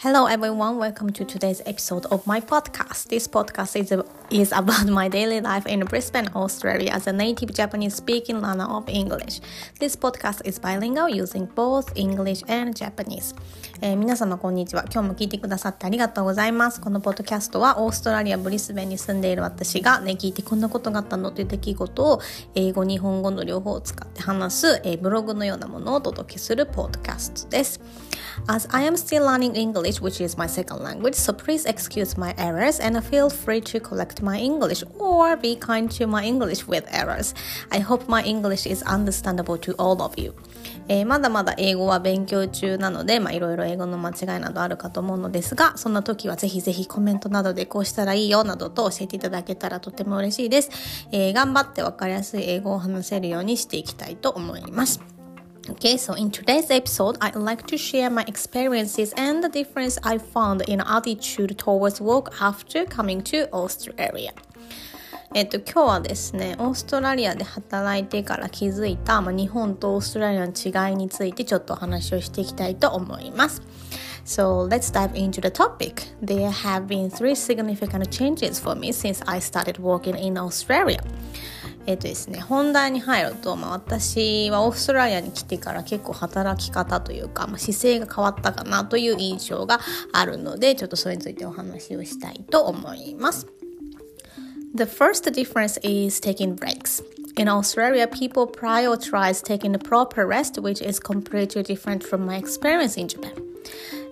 Hello everyone, welcome to today's episode of my podcast. This podcast is, is about my daily life in Brisbane, Australia as a native Japanese speaking learner of English. This podcast is bilingual using both English and Japanese. えー、皆様こんにちは。今日も聞いてくださってありがとうございます。このポッドキャストはオーストラリア・ブリスベンに住んでいる私がね、聞いてこんなことがあったのという出来事を英語、日本語の両方を使って話す、えー、ブログのようなものをお届けするポッドキャストです。As I am still learning English, which is my second language, so please excuse my errors and feel free to correct my English or be kind to my English with errors. I hope my English is understandable to all of you. えー、まだまだ英語は勉強中なので、まあ、いろいろ英語の間違いなどあるかと思うのですが、そんな時はぜひぜひコメントなどでこうしたらいいよなどと教えていただけたらとても嬉しいです。えー、頑張ってわかりやすい英語を話せるようにしていきたいと思います。Okay, so in today's episode, I'd like to share my experiences and the difference I found in attitude towards work after coming to Australia. えっと、今日はですね、オーストラリアで働いてから気づいた、まあ、日本とオーストラリアの違いについてちょっとお話をしていきたいと思います。So let's dive into the topic. There have been three significant changes for me since I started working in Australia. えっ、とですね、本題に入ると、まあ、私はオーストラリアに来てから結構働き方というか、まあ、姿勢が変わったかなという印象があるので、ちょっとそれについてお話をしたいと思います。The first difference is taking breaks. In Australia, people prioritize taking a proper rest, which is completely different from my experience in Japan.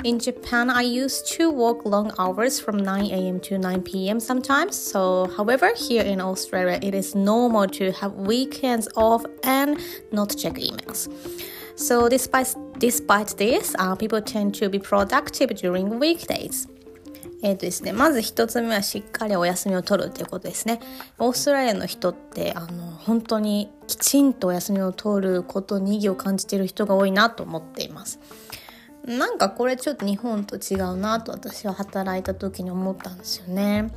In Japan, I used to work long hours from 9 a.m. to 9 p.m. sometimes. So, however, here in Australia, it is normal to have weekends off and not check emails. So, despite despite this, uh, people tend to be productive during weekdays. えーとですね、まず一つ目はしっかりお休みを取るっていうことですね。オーストラリアの人ってあの本当にきちんとお休みを取ることに意義を感じている人が多いなと思っています。 なんかこれちょっと日本と違うなと私は働いた時に思ったんですよね。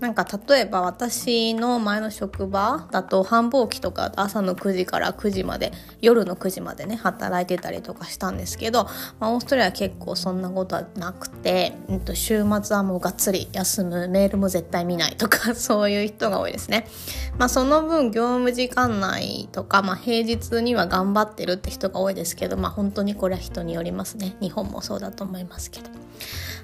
なんか例えば私の前の職場だと繁忙期とか朝の9時から9時まで夜の9時までね働いてたりとかしたんですけど、まあ、オーストラリアは結構そんなことはなくて、えっと、週末はもうがっつり休むメールも絶対見ないとか そういう人が多いですね。まあ、その分業務時間内とか、まあ、平日には頑張ってるって人が多いですけど、まあ、本当にこれは人によりますね。日本もそうだと思いますけど。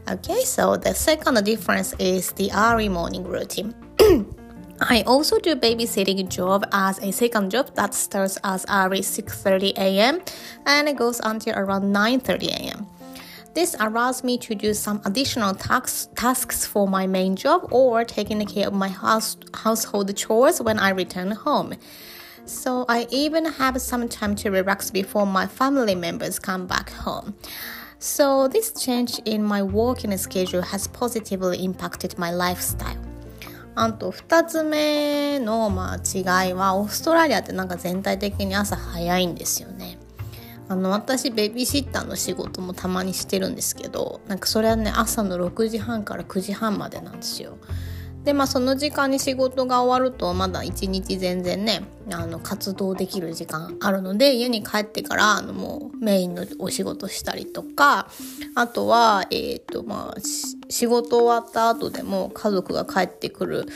Okay, so the second difference is the early morning routine. I also do babysitting job as a second job that starts as early 6:30 a.m. and it goes until around 9:30 a.m. This allows me to do some additional tasks, tasks for my main job or taking care of my house, household chores when I return home. So I even have some time to relax before my family members come back home. So, this change in my working schedule has positively impacted my lifestyle. あと2つ目のまあ違いはオーストラリアってなんか全体的に朝早いんですよね。あの私ベビーシッターの仕事もたまにしてるんですけどなんかそれはね朝の6時半から9時半までなんですよ。でまあその時間に仕事が終わるとまだ一日全然ねあの活動できる時間あるので家に帰ってからあのもうメインのお仕事したりとかあとはえっ、ー、とまあ仕事終わった後でも家族が帰ってくる、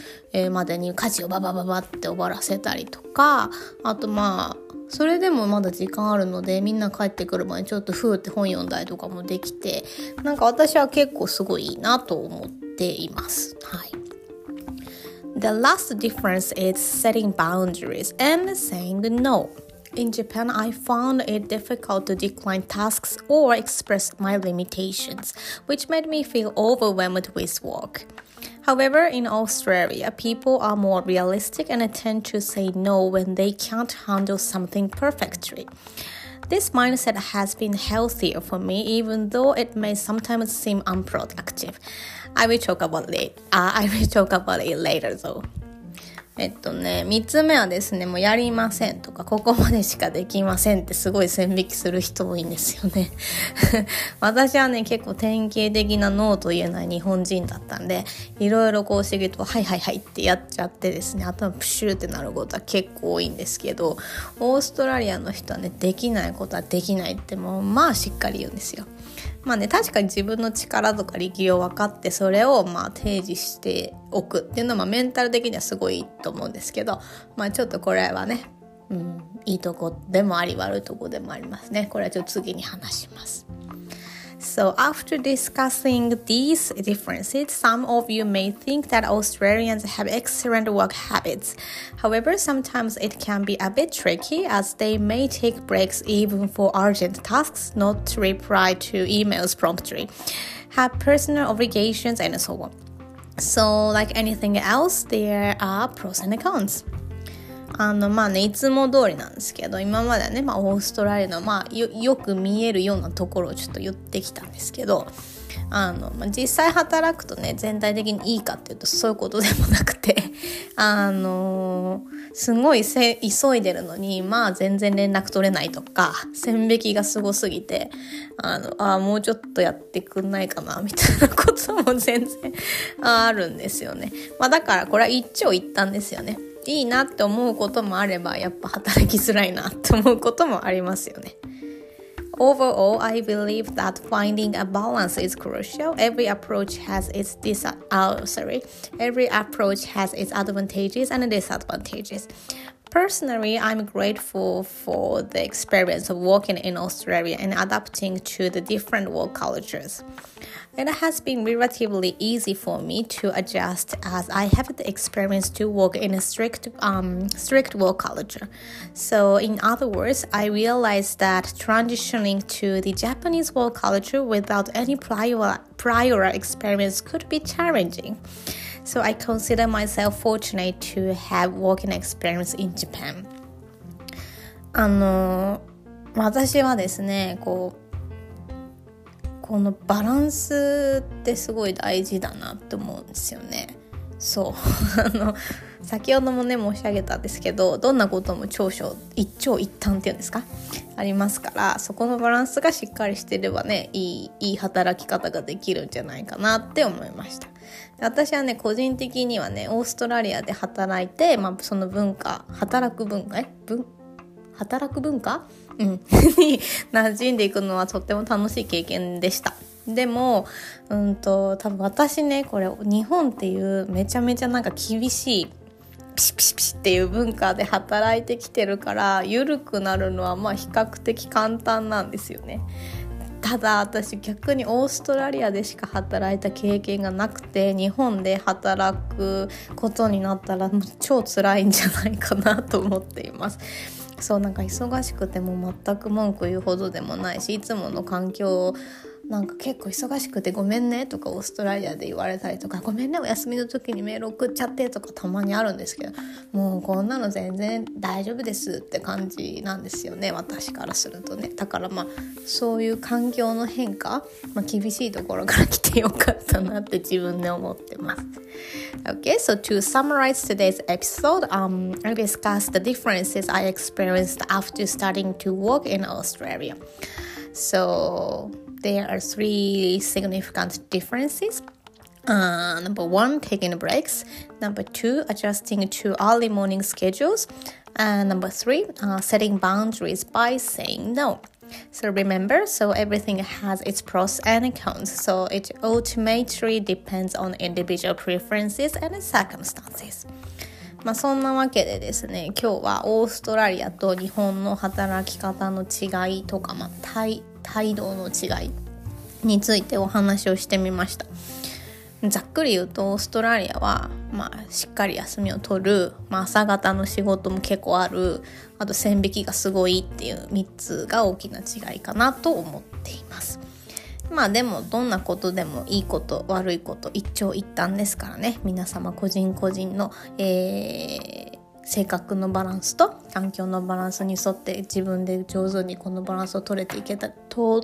までに家事をババババって終わらせたりとかあとまあそれでもまだ時間あるのでみんな帰ってくる前にちょっとふーって本読んだりとかもできてなんか私は結構すごいいいなと思っています。はい The last difference is setting boundaries and saying no. In Japan, I found it difficult to decline tasks or express my limitations, which made me feel overwhelmed with work. However, in Australia, people are more realistic and tend to say no when they can't handle something perfectly. This mindset has been healthier for me, even though it may sometimes seem unproductive. I will talk about it. Uh, I will talk about it later though. えっとね、三つ目はですね、もうやりませんとか、ここまでしかできませんってすごい線引きする人多いんですよね。私はね、結構典型的なノーと言えない日本人だったんで、いろいろこう仕事をはいはいはいってやっちゃってですね、頭プシューってなることは結構多いんですけど、オーストラリアの人はね、できないことはできないってもう、まあしっかり言うんですよ。まあね確かに自分の力とか力量分かってそれをまあ提示しておくっていうのはまメンタル的にはすごいいいと思うんですけどまあちょっとこれはね、うん、いいとこでもあり悪いとこでもありますねこれはちょっと次に話します。So, after discussing these differences, some of you may think that Australians have excellent work habits. However, sometimes it can be a bit tricky as they may take breaks even for urgent tasks, not to reply to emails promptly, have personal obligations, and so on. So, like anything else, there are pros and cons. あのまあねいつも通りなんですけど今まではね、まあ、オーストラリアの、まあ、よよく見えるようなところをちょっと言ってきたんですけどあの、まあ、実際働くとね全体的にいいかっていうとそういうことでもなくて あのすごいせ急いでるのにまあ全然連絡取れないとか線引きがすごすぎてあのあもうちょっとやってくんないかなみたいなことも全然 あるんですよね。まあ、だからこれは一長一短ですよね。いいなって思うこともあればやっぱ働きづらいなって思うこともありますよね。Overall, I believe that finding a balance is crucial. Every approach has its dis- uh, sorry, every approach has its advantages and disadvantages. Personally, I'm grateful for the experience of working in Australia and adapting to the different work cultures. It has been relatively easy for me to adjust as I have the experience to work in a strict um, strict work culture. So in other words, I realized that transitioning to the Japanese work culture without any prior prior experience could be challenging. So I consider myself fortunate to have working experience in Japan. あの私はですねこう このバランスってすごい大事だなって思うんですよね。そう。あの先ほどもね申し上げたんですけどどんなことも長所一長一短っていうんですか？ありますからそこのバランスがしっかりしてればねいいいい働き方ができるんじゃないかなって思いました。私はね個人的にはねオーストラリアで働いて、まあ、その文化働く文化え？文働く文化？うん、に馴染んでいくのはとっても楽しい経験でした。でも、うんと、多分私ね、これ日本っていうめちゃめちゃなんか厳しいピシピシピシっていう文化で働いてきてるから緩くなるのはまあ比較的簡単なんですよね。ただ私逆にオーストラリアでしか働いた経験がなくて日本で働くことになったらもう超辛いんじゃないかなと思っています。そうなんか忙しくても全く文句言うほどでもないしいつもの環境なんか結構忙しくてごめんねとかオーストラリアで言われたりとかごめんねお休みの時にメール送っちゃってとかたまにあるんですけどもうこんなの全然大丈夫ですって感じなんですよね私からするとねだからまあそういう環境の変化、まあ、厳しいところから来てよかったなって自分で思ってます Okay, so to summarize today's episode, um, I discussed the differences I experienced after starting to work in Australia. So there are three significant differences. Uh, number one, taking breaks. Number two, adjusting to early morning schedules. And number three, uh, setting boundaries by saying no. So remember, so everything has its pros and cons. So it ultimately depends on individual preferences and circumstances. まあそんなわけでですね今日はオーストラリアと日本の働き方の違いとか、まあ、態 態度の違いについてお話をしてみました。ざっくり言うとオーストラリアは、まあ、しっかり休みを取る、まあ、朝方の仕事も結構あるあと線引きがすごいっていう3つが大きな違いかなと思っています。まあでもどんなことでもいいこと悪いこと一長一短ですからね。皆様個人個人の、えー、性格のバランスと環境のバランスに沿って自分で上手にこのバランスを取れていけた通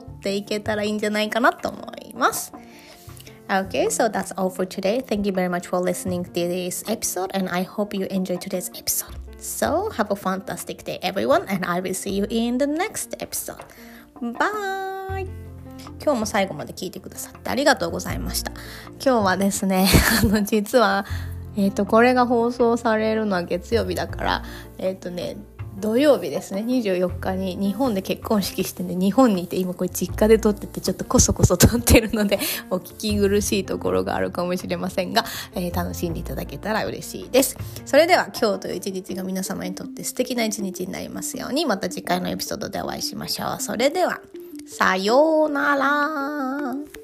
っていけたらいいんじゃないかなと思います。Okay, so that's all for today. Thank you very much for listening to this episode, and I hope you enjoy today's episode. So, have a fantastic day, everyone, and I will see you in the next episode. Bye! 今日も最後まで聞いてくださってありがとうございました。今日はですね、あの、実は、えっ、ー、と、これが放送されるのは月曜日だから、えっ、ー、とね、土曜日ですね。24日に日本で結婚式してんで日本にいて今これ実家で撮っててちょっとこそこそ撮ってるので お聞き苦しいところがあるかもしれませんが、えー、楽しんでいただけたら嬉しいです。それでは今日という一日が皆様にとって素敵な一日になりますようにまた次回のエピソードでお会いしましょう。それではさようなら。